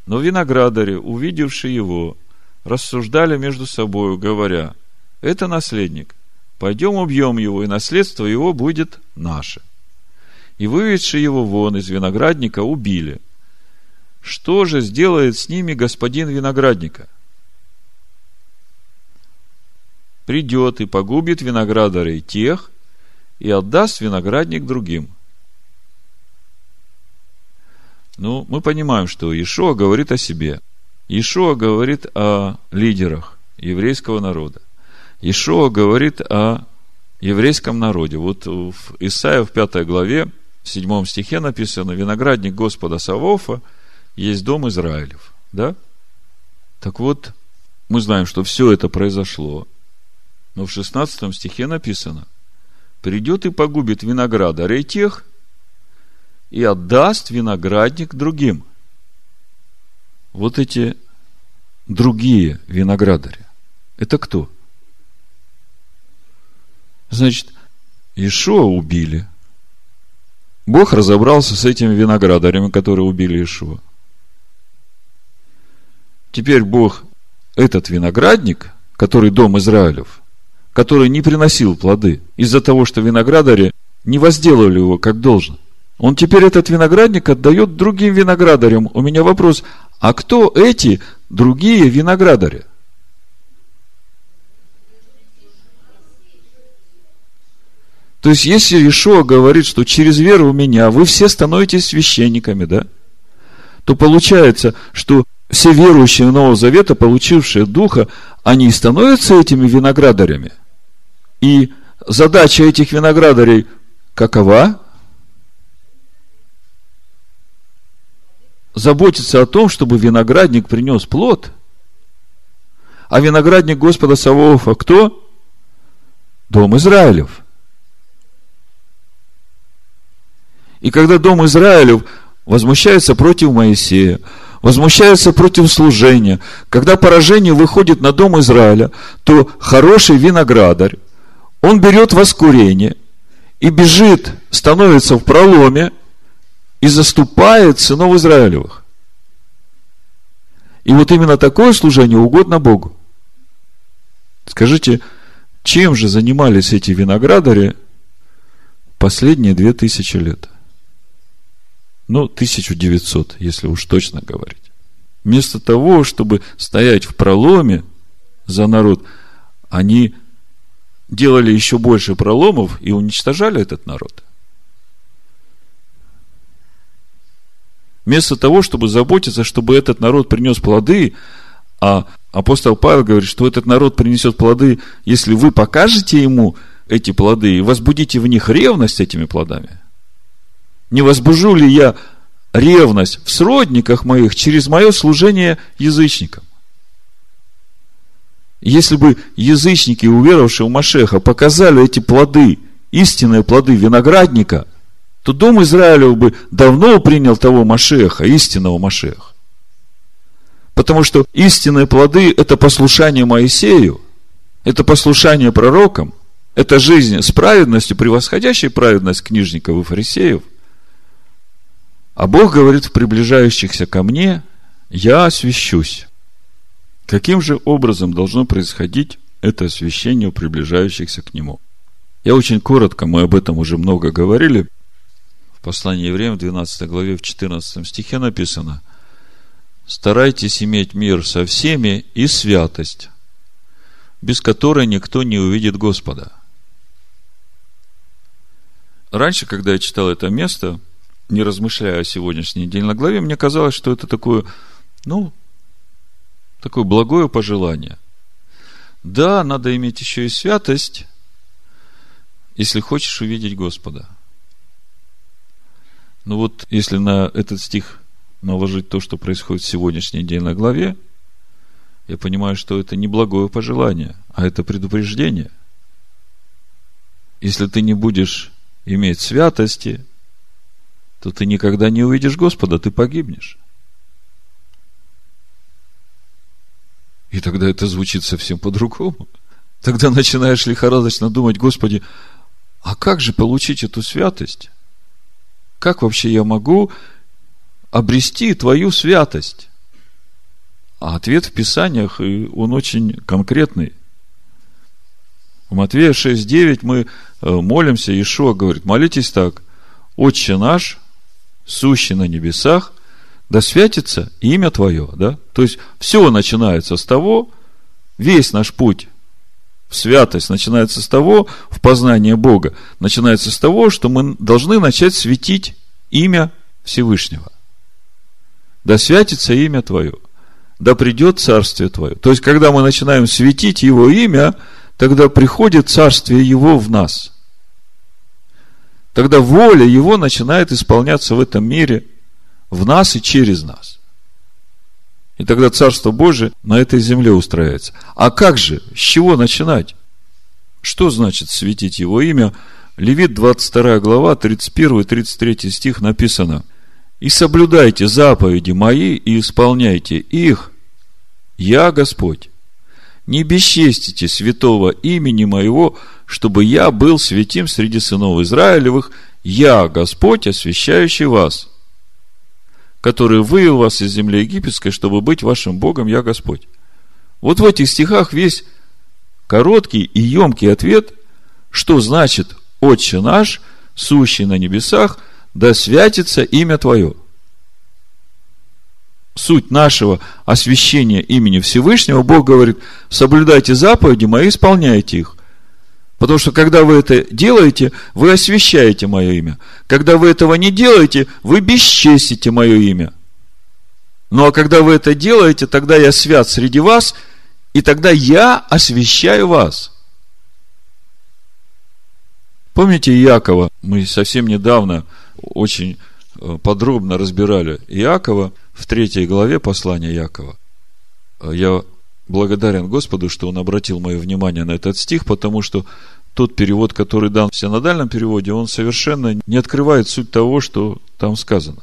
Но виноградари, увидевшие его, рассуждали между собою, говоря, это наследник, пойдем убьем его, и наследство его будет наше. И выведшие его вон из виноградника убили. Что же сделает с ними господин виноградника? Придет и погубит виноградарей тех, и отдаст виноградник другим. Ну, мы понимаем, что Ишуа говорит о себе. Ишуа говорит о лидерах еврейского народа. Ишуа говорит о еврейском народе. Вот в Исаия в пятой главе, в седьмом стихе написано, виноградник Господа Савофа есть дом Израилев. Да? Так вот, мы знаем, что все это произошло. Но в шестнадцатом стихе написано, придет и погубит виноградарей тех, и отдаст виноградник другим. Вот эти другие виноградари. Это кто? Значит, Ишуа убили. Бог разобрался с этими виноградарями, которые убили Ишуа. Теперь Бог этот виноградник, который дом Израилев, который не приносил плоды, из-за того, что виноградари не возделали его как должно. Он теперь этот виноградник отдает другим виноградарям. У меня вопрос, а кто эти другие виноградари? То есть, если Ишуа говорит, что через веру в меня вы все становитесь священниками, да, то получается, что все верующие Нового Завета, получившие Духа, они становятся этими виноградарями. И задача этих виноградарей какова? заботиться о том, чтобы виноградник принес плод. А виноградник Господа Саваофа кто? Дом Израилев. И когда дом Израилев возмущается против Моисея, возмущается против служения, когда поражение выходит на дом Израиля, то хороший виноградарь, он берет воскурение и бежит, становится в проломе – и заступает сынов Израилевых. И вот именно такое служение угодно Богу. Скажите, чем же занимались эти виноградари последние две тысячи лет? Ну, 1900, если уж точно говорить. Вместо того, чтобы стоять в проломе за народ, они делали еще больше проломов и уничтожали этот народ – Вместо того, чтобы заботиться, чтобы этот народ принес плоды, а апостол Павел говорит, что этот народ принесет плоды, если вы покажете ему эти плоды и возбудите в них ревность этими плодами. Не возбужу ли я ревность в сродниках моих через мое служение язычникам? Если бы язычники, уверовавшие в Машеха, показали эти плоды, истинные плоды виноградника – то дом Израилев бы давно принял того Машеха, истинного Машеха. Потому что истинные плоды – это послушание Моисею, это послушание пророкам, это жизнь с праведностью, превосходящей праведность книжников и фарисеев. А Бог говорит в приближающихся ко мне, я освящусь. Каким же образом должно происходить это освящение у приближающихся к Нему? Я очень коротко, мы об этом уже много говорили, послании евреям в 12 главе в 14 стихе написано «Старайтесь иметь мир со всеми и святость, без которой никто не увидит Господа». Раньше, когда я читал это место, не размышляя о сегодняшней недельной главе, мне казалось, что это такое, ну, такое благое пожелание. Да, надо иметь еще и святость, если хочешь увидеть Господа – ну вот, если на этот стих наложить то, что происходит в сегодняшний день на главе, я понимаю, что это не благое пожелание, а это предупреждение. Если ты не будешь иметь святости, то ты никогда не увидишь Господа, ты погибнешь. И тогда это звучит совсем по-другому. тогда начинаешь лихорадочно думать, Господи, а как же получить эту святость? Как вообще я могу обрести Твою святость? А ответ в Писаниях, и он очень конкретный. В Матвея 6.9 мы э, молимся, Ишуа говорит, молитесь так, Отче наш, сущий на небесах, да святится имя Твое, да? То есть, все начинается с того, весь наш путь в святость начинается с того, в познание Бога, начинается с того, что мы должны начать светить имя Всевышнего. Да святится имя Твое, да придет Царствие Твое. То есть, когда мы начинаем светить Его имя, тогда приходит Царствие Его в нас. Тогда воля Его начинает исполняться в этом мире, в нас и через нас. И тогда Царство Божие на этой земле устраивается. А как же? С чего начинать? Что значит светить Его имя? Левит 22 глава, 31-33 стих написано. «И соблюдайте заповеди мои и исполняйте их. Я Господь. Не бесчестите святого имени моего, чтобы я был святим среди сынов Израилевых. Я Господь, освящающий вас» который вывел вас из земли египетской, чтобы быть вашим Богом, я Господь. Вот в этих стихах весь короткий и емкий ответ, что значит «Отче наш, сущий на небесах, да святится имя Твое». Суть нашего освящения имени Всевышнего, Бог говорит, соблюдайте заповеди мои, исполняйте их. Потому что когда вы это делаете, вы освящаете мое имя. Когда вы этого не делаете, вы бесчестите мое имя. Ну а когда вы это делаете, тогда я свят среди вас, и тогда я освящаю вас. Помните Иакова? Мы совсем недавно очень э, подробно разбирали Иакова в третьей главе послания Иакова. Я благодарен Господу, что Он обратил мое внимание на этот стих, потому что тот перевод, который дан в синодальном переводе, он совершенно не открывает суть того, что там сказано.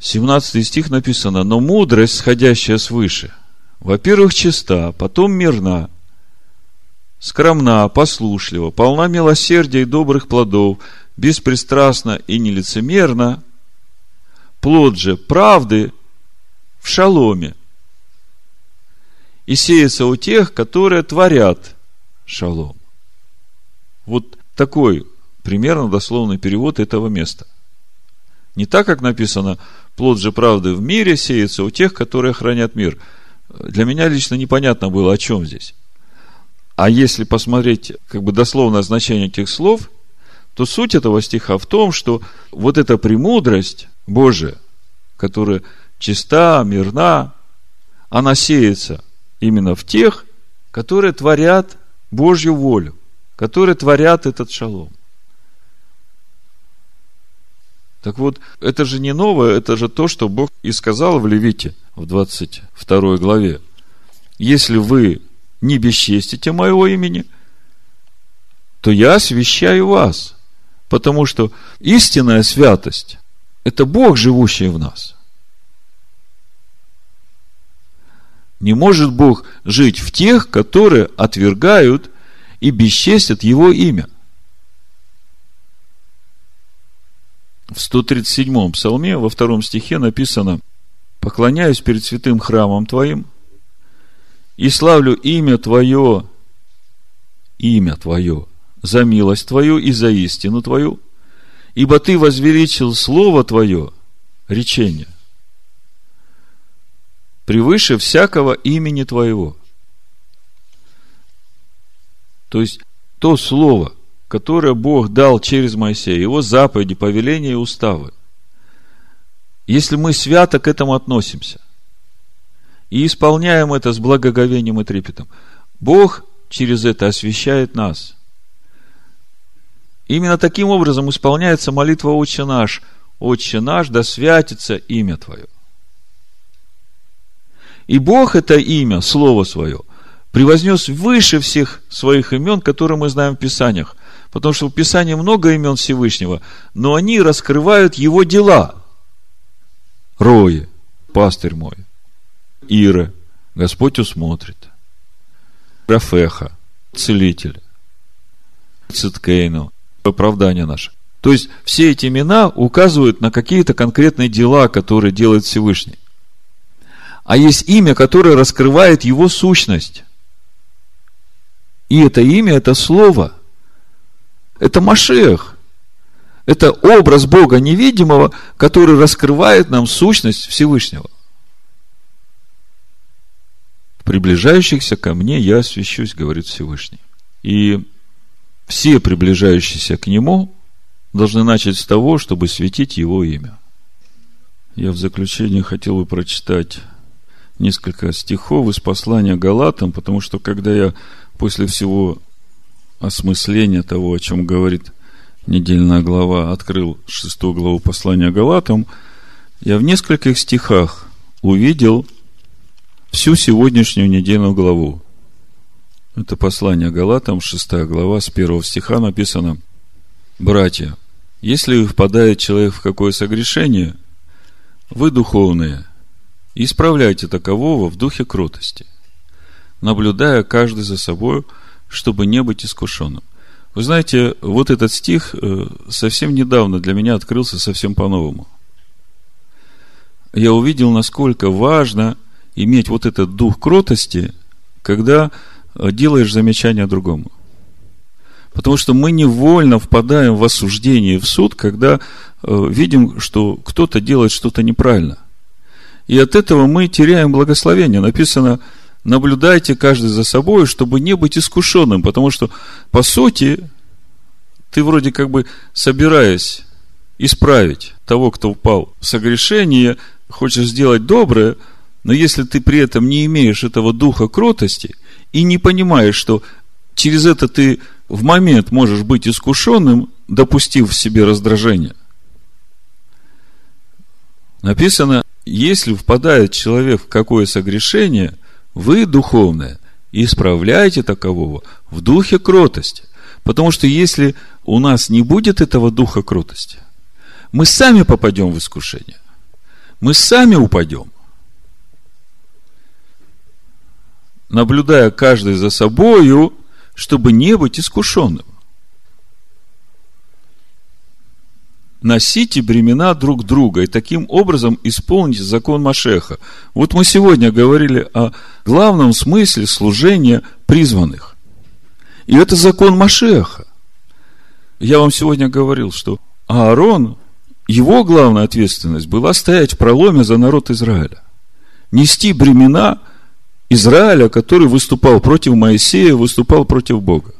17 стих написано, но мудрость, сходящая свыше, во-первых, чиста, потом мирна, скромна, послушлива, полна милосердия и добрых плодов, беспристрастна и нелицемерна, плод же правды в шаломе, и сеется у тех, которые творят шалом. Вот такой примерно дословный перевод этого места. Не так, как написано, плод же правды в мире сеется у тех, которые хранят мир. Для меня лично непонятно было, о чем здесь. А если посмотреть как бы дословное значение этих слов, то суть этого стиха в том, что вот эта премудрость Божия, которая чиста, мирна, она сеется именно в тех, которые творят Божью волю, которые творят этот шалом. Так вот, это же не новое, это же то, что Бог и сказал в Левите, в 22 главе. Если вы не бесчестите моего имени, то я освящаю вас. Потому что истинная святость – это Бог, живущий в нас. Не может Бог жить в тех, которые отвергают и бесчестят Его имя. В 137-м псалме во втором стихе написано «Поклоняюсь перед святым храмом Твоим и славлю имя Твое, имя Твое, за милость Твою и за истину Твою, ибо Ты возвеличил Слово Твое, речение, превыше всякого имени Твоего. То есть, то слово, которое Бог дал через Моисея, его заповеди, повеления и уставы. Если мы свято к этому относимся и исполняем это с благоговением и трепетом, Бог через это освящает нас. Именно таким образом исполняется молитва «Отче наш», «Отче наш, да святится имя Твое». И Бог это имя, Слово Свое, превознес выше всех своих имен, которые мы знаем в Писаниях. Потому что в Писании много имен Всевышнего, но они раскрывают Его дела. Рои, пастырь мой. Ира, Господь усмотрит. Рафеха, целитель, Циткейну, оправдание наше. То есть, все эти имена указывают на какие-то конкретные дела, которые делает Всевышний. А есть имя, которое раскрывает его сущность. И это имя, это слово. Это Машех. Это образ Бога невидимого, который раскрывает нам сущность Всевышнего. Приближающихся ко мне я освящусь, говорит Всевышний. И все приближающиеся к Нему должны начать с того, чтобы светить Его имя. Я в заключение хотел бы прочитать несколько стихов из послания Галатам, потому что когда я после всего осмысления того, о чем говорит недельная глава, открыл шестую главу послания Галатам, я в нескольких стихах увидел всю сегодняшнюю недельную главу. Это послание Галатам, шестая глава, с первого стиха написано «Братья, если впадает человек в какое согрешение, вы духовные, исправляйте такового в духе кротости, наблюдая каждый за собой, чтобы не быть искушенным. Вы знаете, вот этот стих э, совсем недавно для меня открылся совсем по-новому. Я увидел, насколько важно иметь вот этот дух кротости, когда э, делаешь замечание другому. Потому что мы невольно впадаем в осуждение, в суд, когда э, видим, что кто-то делает что-то неправильно. И от этого мы теряем благословение. Написано, наблюдайте каждый за собой, чтобы не быть искушенным, потому что, по сути, ты вроде как бы собираясь исправить того, кто упал в согрешение, хочешь сделать доброе, но если ты при этом не имеешь этого духа кротости и не понимаешь, что через это ты в момент можешь быть искушенным, допустив в себе раздражение. Написано, если впадает человек в какое согрешение, вы, духовное, исправляйте такового в духе кротости. Потому что если у нас не будет этого духа кротости, мы сами попадем в искушение. Мы сами упадем. Наблюдая каждый за собою, чтобы не быть искушенным. Носите бремена друг друга и таким образом исполните закон Машеха. Вот мы сегодня говорили о главном смысле служения призванных. И это закон Машеха. Я вам сегодня говорил, что Аарон, его главная ответственность была стоять в проломе за народ Израиля. Нести бремена Израиля, который выступал против Моисея, выступал против Бога.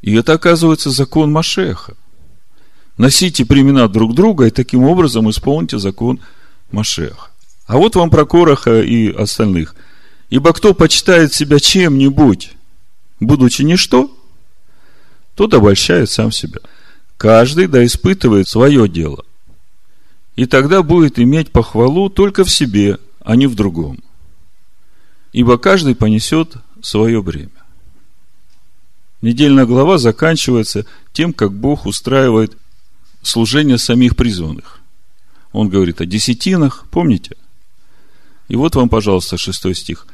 И это, оказывается, закон Машеха носите племена друг друга и таким образом исполните закон Машеха. А вот вам про Короха и остальных. Ибо кто почитает себя чем-нибудь, будучи ничто, тот обольщает сам себя. Каждый да испытывает свое дело. И тогда будет иметь похвалу только в себе, а не в другом. Ибо каждый понесет свое бремя. Недельная глава заканчивается тем, как Бог устраивает служения самих призванных. Он говорит о десятинах, помните? И вот вам, пожалуйста, шестой стих.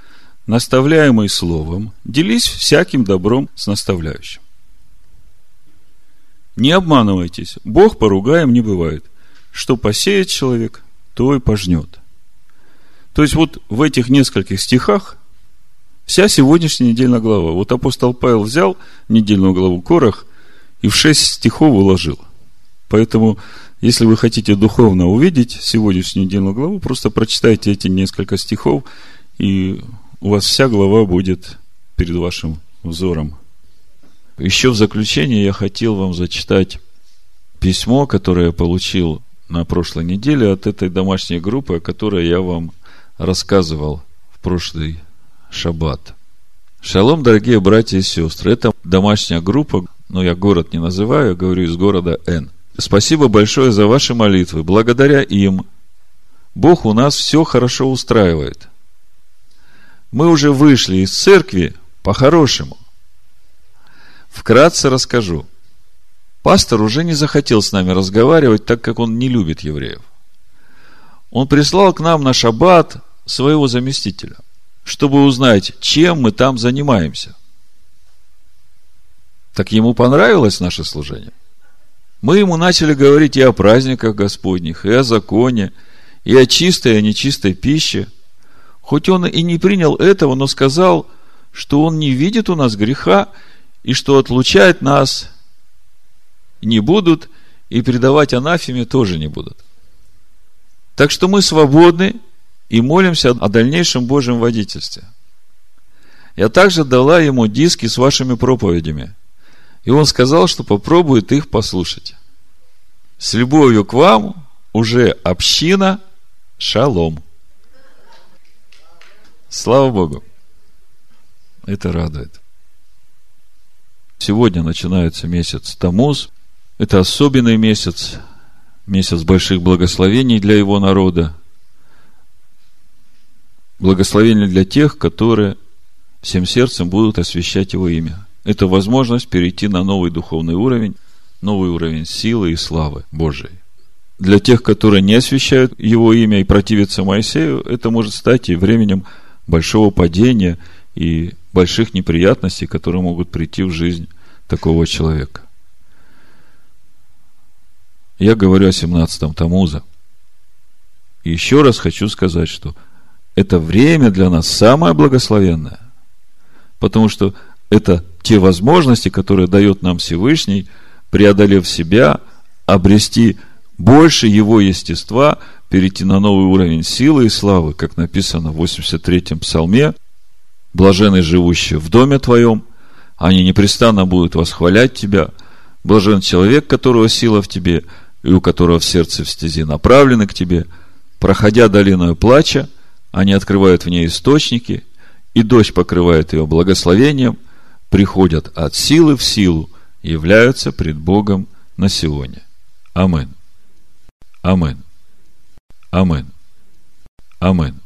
Наставляемый словом, делись всяким добром с наставляющим. Не обманывайтесь, Бог поругаем не бывает. Что посеет человек, то и пожнет. То есть вот в этих нескольких стихах вся сегодняшняя недельная глава. Вот апостол Павел взял недельную главу Корах и в шесть стихов уложил. Поэтому, если вы хотите духовно увидеть сегодняшнюю недельную главу, просто прочитайте эти несколько стихов, и у вас вся глава будет перед вашим взором. Еще в заключение я хотел вам зачитать письмо, которое я получил на прошлой неделе от этой домашней группы, о которой я вам рассказывал в прошлый шаббат. Шалом, дорогие братья и сестры. Это домашняя группа, но я город не называю, я говорю из города Н. Спасибо большое за ваши молитвы. Благодаря им Бог у нас все хорошо устраивает. Мы уже вышли из церкви по-хорошему. Вкратце расскажу. Пастор уже не захотел с нами разговаривать, так как он не любит евреев. Он прислал к нам на шаббат своего заместителя, чтобы узнать, чем мы там занимаемся. Так ему понравилось наше служение. Мы ему начали говорить и о праздниках Господних, и о законе, и о чистой, и о нечистой пище. Хоть он и не принял этого, но сказал, что он не видит у нас греха, и что отлучать нас не будут, и предавать анафеме тоже не будут. Так что мы свободны и молимся о дальнейшем Божьем водительстве. Я также дала ему диски с вашими проповедями. И он сказал, что попробует их послушать. С любовью к вам уже община шалом. Слава Богу. Это радует. Сегодня начинается месяц Тамуз. Это особенный месяц, месяц больших благословений для его народа. Благословение для тех, которые всем сердцем будут освящать его имя. Это возможность перейти на новый духовный уровень, новый уровень силы и славы Божией. Для тех, которые не освящают его имя и противятся Моисею, это может стать и временем большого падения и больших неприятностей, которые могут прийти в жизнь такого человека. Я говорю о 17-м Тамуза. Еще раз хочу сказать, что это время для нас самое благословенное, потому что это те возможности, которые дает нам Всевышний, преодолев себя, обрести больше его естества, перейти на новый уровень силы и славы, как написано в 83-м псалме, «Блажены живущие в доме твоем, они непрестанно будут восхвалять тебя. Блажен человек, которого сила в тебе, и у которого в сердце в стези направлены к тебе. Проходя долиною плача, они открывают в ней источники, и дождь покрывает ее благословением, приходят от силы в силу, являются пред Богом на сегодня. Амин. Амин. Амин. Амин.